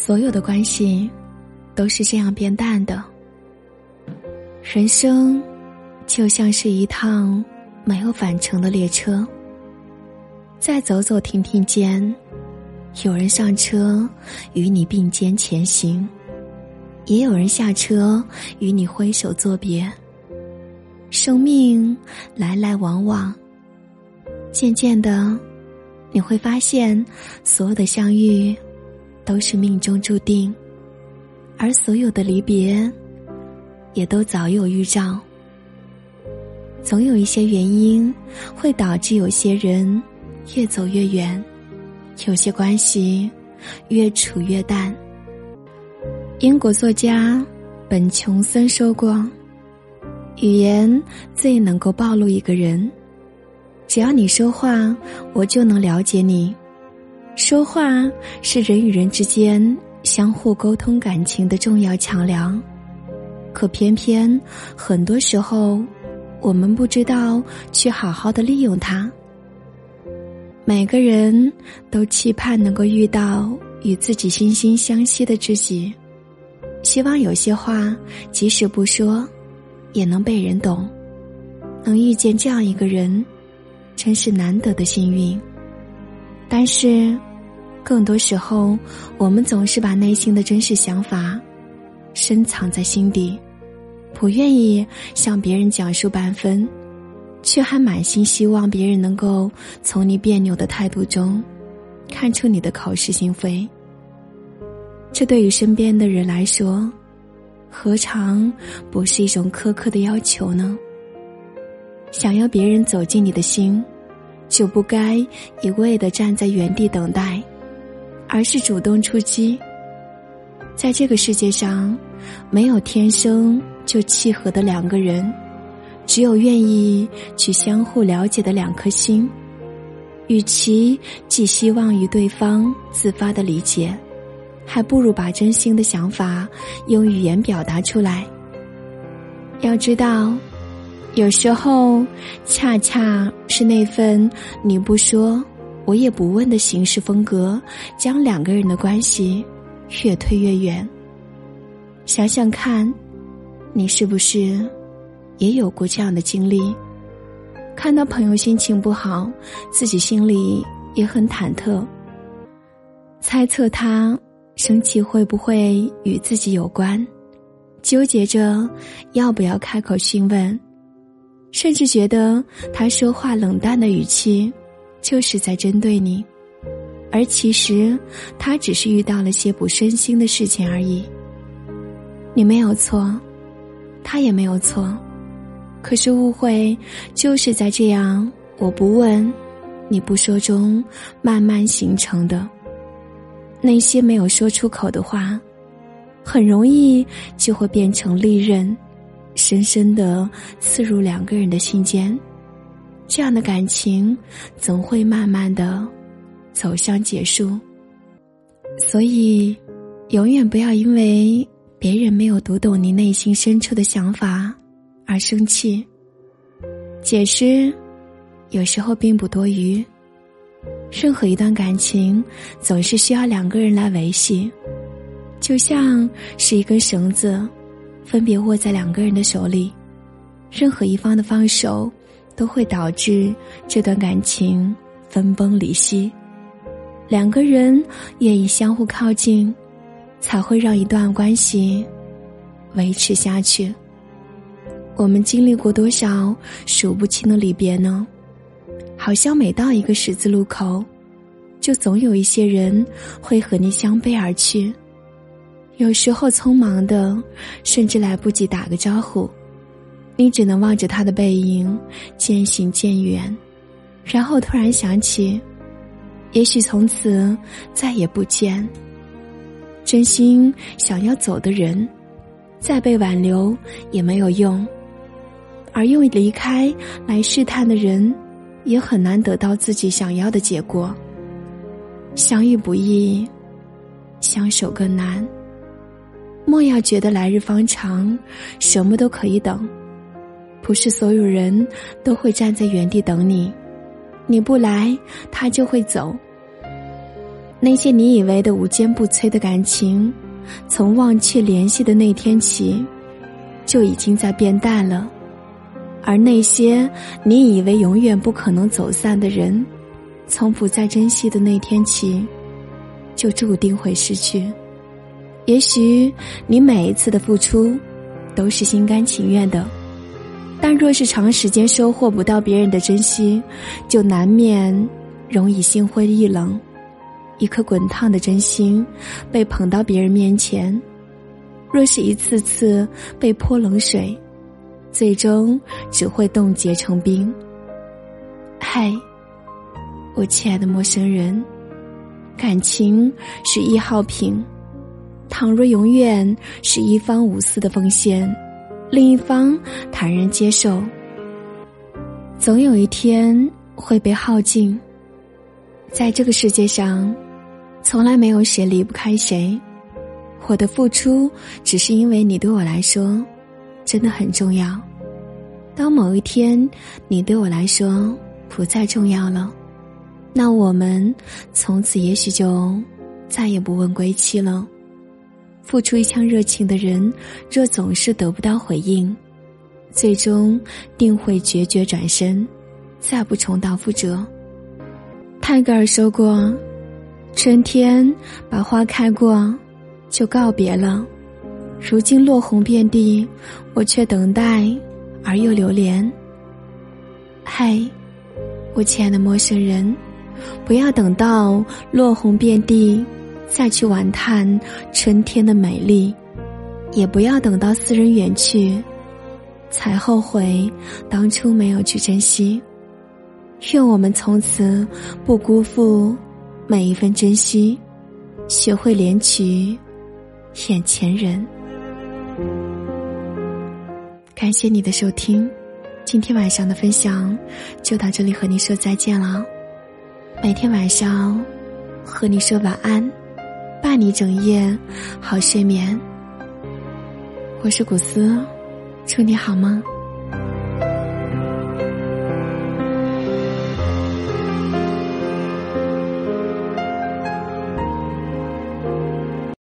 所有的关系都是这样变淡的。人生就像是一趟没有返程的列车，在走走停停间，有人上车与你并肩前行，也有人下车与你挥手作别。生命来来往往，渐渐的，你会发现，所有的相遇都是命中注定，而所有的离别。也都早有预兆。总有一些原因会导致有些人越走越远，有些关系越处越淡。英国作家本琼森说过：“语言最能够暴露一个人。只要你说话，我就能了解你。说话是人与人之间相互沟通感情的重要桥梁。”可偏偏，很多时候，我们不知道去好好的利用它。每个人都期盼能够遇到与自己心心相惜的知己，希望有些话即使不说，也能被人懂。能遇见这样一个人，真是难得的幸运。但是，更多时候，我们总是把内心的真实想法。深藏在心底，不愿意向别人讲述半分，却还满心希望别人能够从你别扭的态度中，看出你的口是心非。这对于身边的人来说，何尝不是一种苛刻的要求呢？想要别人走进你的心，就不该一味的站在原地等待，而是主动出击。在这个世界上，没有天生就契合的两个人，只有愿意去相互了解的两颗心。与其寄希望于对方自发的理解，还不如把真心的想法用语言表达出来。要知道，有时候恰恰是那份你不说，我也不问的行事风格，将两个人的关系。越推越远。想想看，你是不是也有过这样的经历？看到朋友心情不好，自己心里也很忐忑，猜测他生气会不会与自己有关，纠结着要不要开口询问，甚至觉得他说话冷淡的语气就是在针对你。而其实，他只是遇到了些不顺心的事情而已。你没有错，他也没有错，可是误会就是在这样我不问，你不说中慢慢形成的。那些没有说出口的话，很容易就会变成利刃，深深的刺入两个人的心间。这样的感情，总会慢慢的。走向结束，所以永远不要因为别人没有读懂你内心深处的想法而生气。解释有时候并不多余，任何一段感情总是需要两个人来维系，就像是一根绳子，分别握在两个人的手里，任何一方的放手，都会导致这段感情分崩离析。两个人愿意相互靠近，才会让一段关系维持下去。我们经历过多少数不清的离别呢？好像每到一个十字路口，就总有一些人会和你相背而去。有时候匆忙的，甚至来不及打个招呼，你只能望着他的背影渐行渐远，然后突然想起。也许从此再也不见。真心想要走的人，再被挽留也没有用；而用离开来试探的人，也很难得到自己想要的结果。相遇不易，相守更难。莫要觉得来日方长，什么都可以等。不是所有人都会站在原地等你。你不来，他就会走。那些你以为的无坚不摧的感情，从忘却联系的那天起，就已经在变淡了；而那些你以为永远不可能走散的人，从不再珍惜的那天起，就注定会失去。也许你每一次的付出，都是心甘情愿的，但若是长时间收获不到别人的珍惜，就难免容易心灰意冷。一颗滚烫的真心，被捧到别人面前，若是一次次被泼冷水，最终只会冻结成冰。嗨，我亲爱的陌生人，感情是一号品，倘若永远是一方无私的奉献，另一方坦然接受，总有一天会被耗尽。在这个世界上。从来没有谁离不开谁，我的付出只是因为你对我来说真的很重要。当某一天你对我来说不再重要了，那我们从此也许就再也不问归期了。付出一腔热情的人，若总是得不到回应，最终定会决绝转身，再不重蹈覆辙。泰戈尔说过。春天把花开过，就告别了。如今落红遍地，我却等待而又留恋。嗨，我亲爱的陌生人，不要等到落红遍地再去玩叹春天的美丽，也不要等到斯人远去才后悔当初没有去珍惜。愿我们从此不辜负。每一份珍惜，学会怜取眼前人。感谢你的收听，今天晚上的分享就到这里，和你说再见了。每天晚上和你说晚安，伴你整夜好睡眠。我是古斯，祝你好梦。